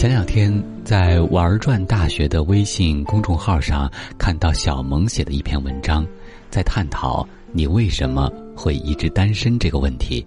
前两天在玩转大学的微信公众号上看到小萌写的一篇文章，在探讨你为什么会一直单身这个问题。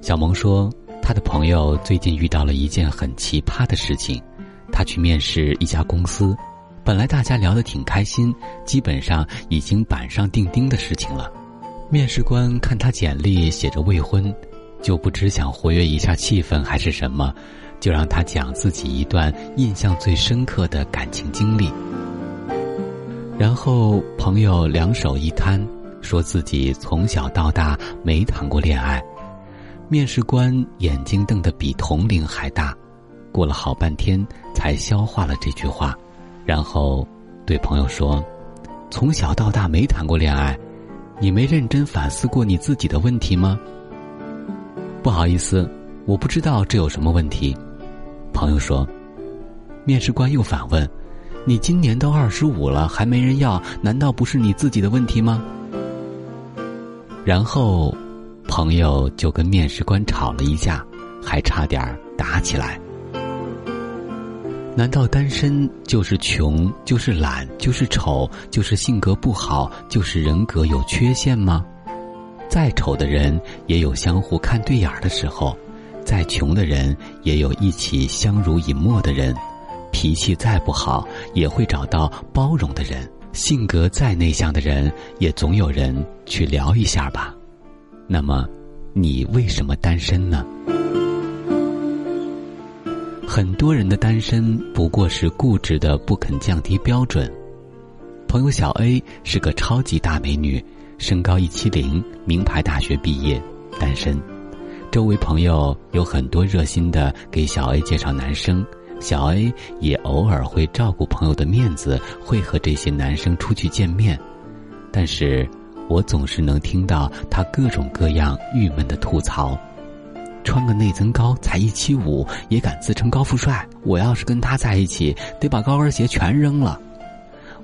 小萌说，他的朋友最近遇到了一件很奇葩的事情，他去面试一家公司，本来大家聊得挺开心，基本上已经板上钉钉的事情了。面试官看他简历写着未婚，就不知想活跃一下气氛还是什么。就让他讲自己一段印象最深刻的感情经历，然后朋友两手一摊，说自己从小到大没谈过恋爱。面试官眼睛瞪得比铜铃还大，过了好半天才消化了这句话，然后对朋友说：“从小到大没谈过恋爱，你没认真反思过你自己的问题吗？”不好意思，我不知道这有什么问题。朋友说：“面试官又反问，你今年都二十五了，还没人要，难道不是你自己的问题吗？”然后，朋友就跟面试官吵了一架，还差点打起来。难道单身就是穷，就是懒，就是丑，就是性格不好，就是人格有缺陷吗？再丑的人也有相互看对眼儿的时候。再穷的人，也有一起相濡以沫的人；脾气再不好，也会找到包容的人；性格再内向的人，也总有人去聊一下吧。那么，你为什么单身呢？很多人的单身不过是固执的不肯降低标准。朋友小 A 是个超级大美女，身高一七零，名牌大学毕业，单身。周围朋友有很多热心的给小 A 介绍男生，小 A 也偶尔会照顾朋友的面子，会和这些男生出去见面。但是，我总是能听到他各种各样郁闷的吐槽：穿个内增高才一七五，也敢自称高富帅？我要是跟他在一起，得把高跟鞋全扔了。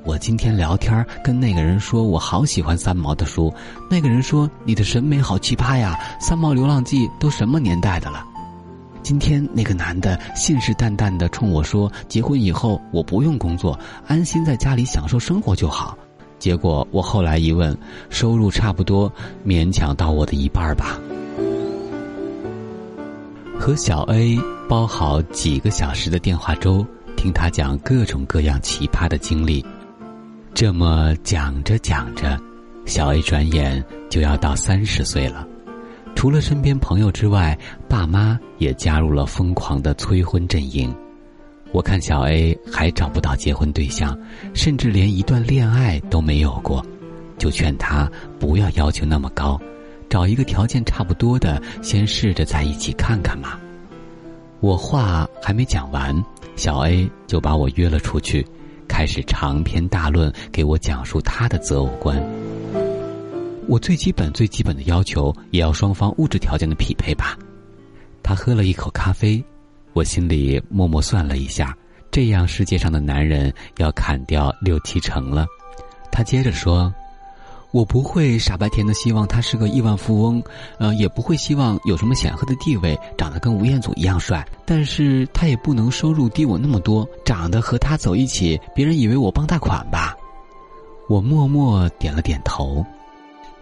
我今天聊天跟那个人说，我好喜欢三毛的书。那个人说：“你的审美好奇葩呀，《三毛流浪记》都什么年代的了？”今天那个男的信誓旦旦的冲我说：“结婚以后我不用工作，安心在家里享受生活就好。”结果我后来一问，收入差不多，勉强到我的一半吧。和小 A 煲好几个小时的电话粥，听他讲各种各样奇葩的经历。这么讲着讲着，小 A 转眼就要到三十岁了。除了身边朋友之外，爸妈也加入了疯狂的催婚阵营。我看小 A 还找不到结婚对象，甚至连一段恋爱都没有过，就劝他不要要求那么高，找一个条件差不多的，先试着在一起看看嘛。我话还没讲完，小 A 就把我约了出去。开始长篇大论给我讲述他的择偶观。我最基本、最基本的要求，也要双方物质条件的匹配吧。他喝了一口咖啡，我心里默默算了一下，这样世界上的男人要砍掉六七成了。他接着说。我不会傻白甜的希望他是个亿万富翁，呃，也不会希望有什么显赫的地位，长得跟吴彦祖一样帅。但是他也不能收入低我那么多，长得和他走一起，别人以为我傍大款吧。我默默点了点头，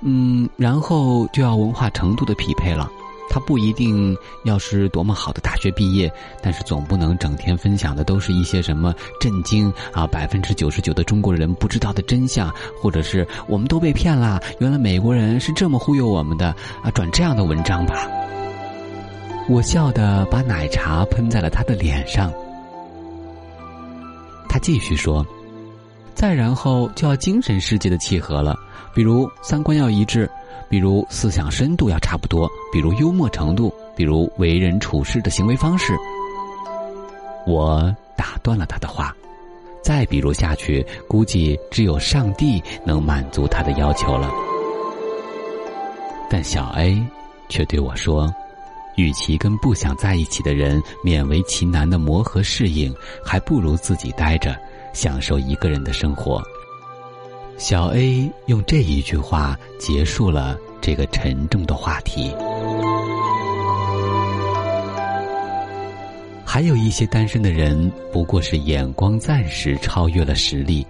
嗯，然后就要文化程度的匹配了。他不一定要是多么好的大学毕业，但是总不能整天分享的都是一些什么震惊啊，百分之九十九的中国人不知道的真相，或者是我们都被骗了，原来美国人是这么忽悠我们的啊，转这样的文章吧。我笑的把奶茶喷在了他的脸上。他继续说：“再然后就要精神世界的契合了，比如三观要一致，比如思想深度要差不多，比如幽默程度，比如为人处事的行为方式。我打断了他的话，再比如下去，估计只有上帝能满足他的要求了。但小 A 却对我说。与其跟不想在一起的人勉为其难的磨合适应，还不如自己待着，享受一个人的生活。小 A 用这一句话结束了这个沉重的话题。还有一些单身的人，不过是眼光暂时超越了实力。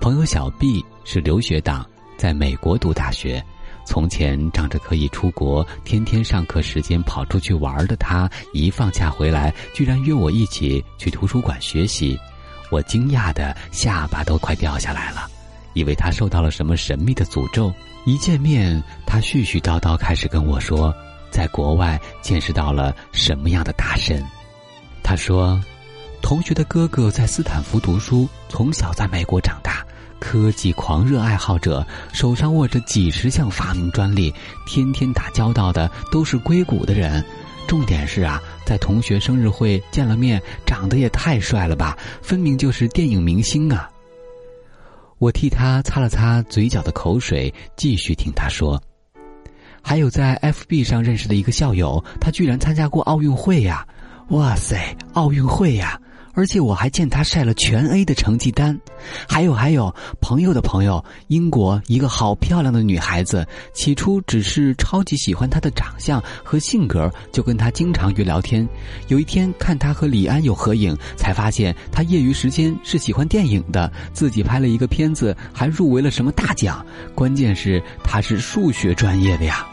朋友小 B 是留学党，在美国读大学。从前仗着可以出国，天天上课时间跑出去玩的他，一放假回来，居然约我一起去图书馆学习。我惊讶的下巴都快掉下来了，以为他受到了什么神秘的诅咒。一见面，他絮絮叨叨开始跟我说，在国外见识到了什么样的大神。他说，同学的哥哥在斯坦福读书，从小在美国长大。科技狂热爱好者手上握着几十项发明专利，天天打交道的都是硅谷的人。重点是啊，在同学生日会见了面，长得也太帅了吧，分明就是电影明星啊！我替他擦了擦嘴角的口水，继续听他说：“还有在 FB 上认识的一个校友，他居然参加过奥运会呀！哇塞，奥运会呀！”而且我还见他晒了全 A 的成绩单，还有还有朋友的朋友，英国一个好漂亮的女孩子，起初只是超级喜欢她的长相和性格，就跟她经常约聊天。有一天看她和李安有合影，才发现她业余时间是喜欢电影的，自己拍了一个片子，还入围了什么大奖。关键是她是数学专业的呀。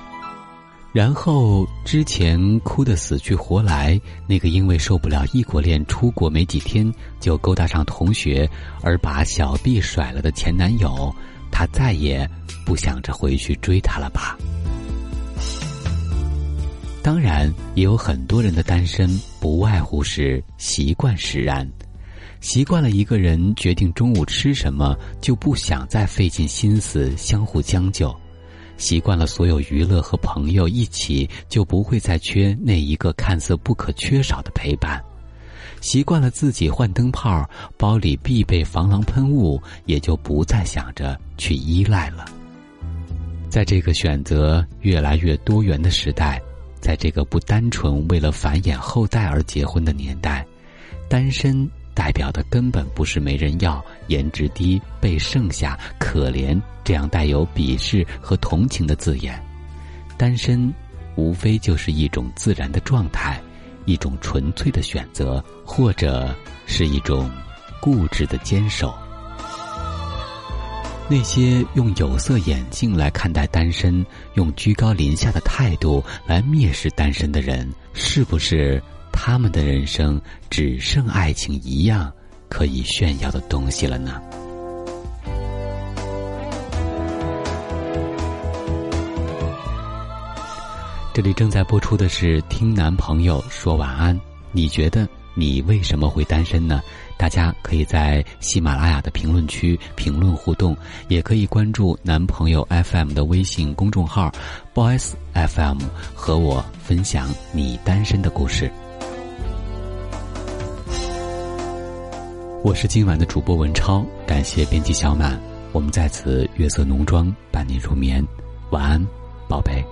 然后，之前哭得死去活来，那个因为受不了异国恋出国没几天就勾搭上同学而把小 B 甩了的前男友，他再也不想着回去追她了吧？当然，也有很多人的单身不外乎是习惯使然，习惯了一个人决定中午吃什么，就不想再费尽心思相互将就。习惯了所有娱乐和朋友一起，就不会再缺那一个看似不可缺少的陪伴；习惯了自己换灯泡，包里必备防狼喷雾，也就不再想着去依赖了。在这个选择越来越多元的时代，在这个不单纯为了繁衍后代而结婚的年代，单身。代表的根本不是没人要、颜值低、被剩下、可怜这样带有鄙视和同情的字眼，单身，无非就是一种自然的状态，一种纯粹的选择，或者是一种固执的坚守。那些用有色眼镜来看待单身，用居高临下的态度来蔑视单身的人，是不是？他们的人生只剩爱情一样可以炫耀的东西了呢。这里正在播出的是《听男朋友说晚安》，你觉得你为什么会单身呢？大家可以在喜马拉雅的评论区评论互动，也可以关注男朋友 FM 的微信公众号 “boys FM” 和我分享你单身的故事。我是今晚的主播文超，感谢编辑小满，我们在此月色浓妆伴你入眠，晚安，宝贝。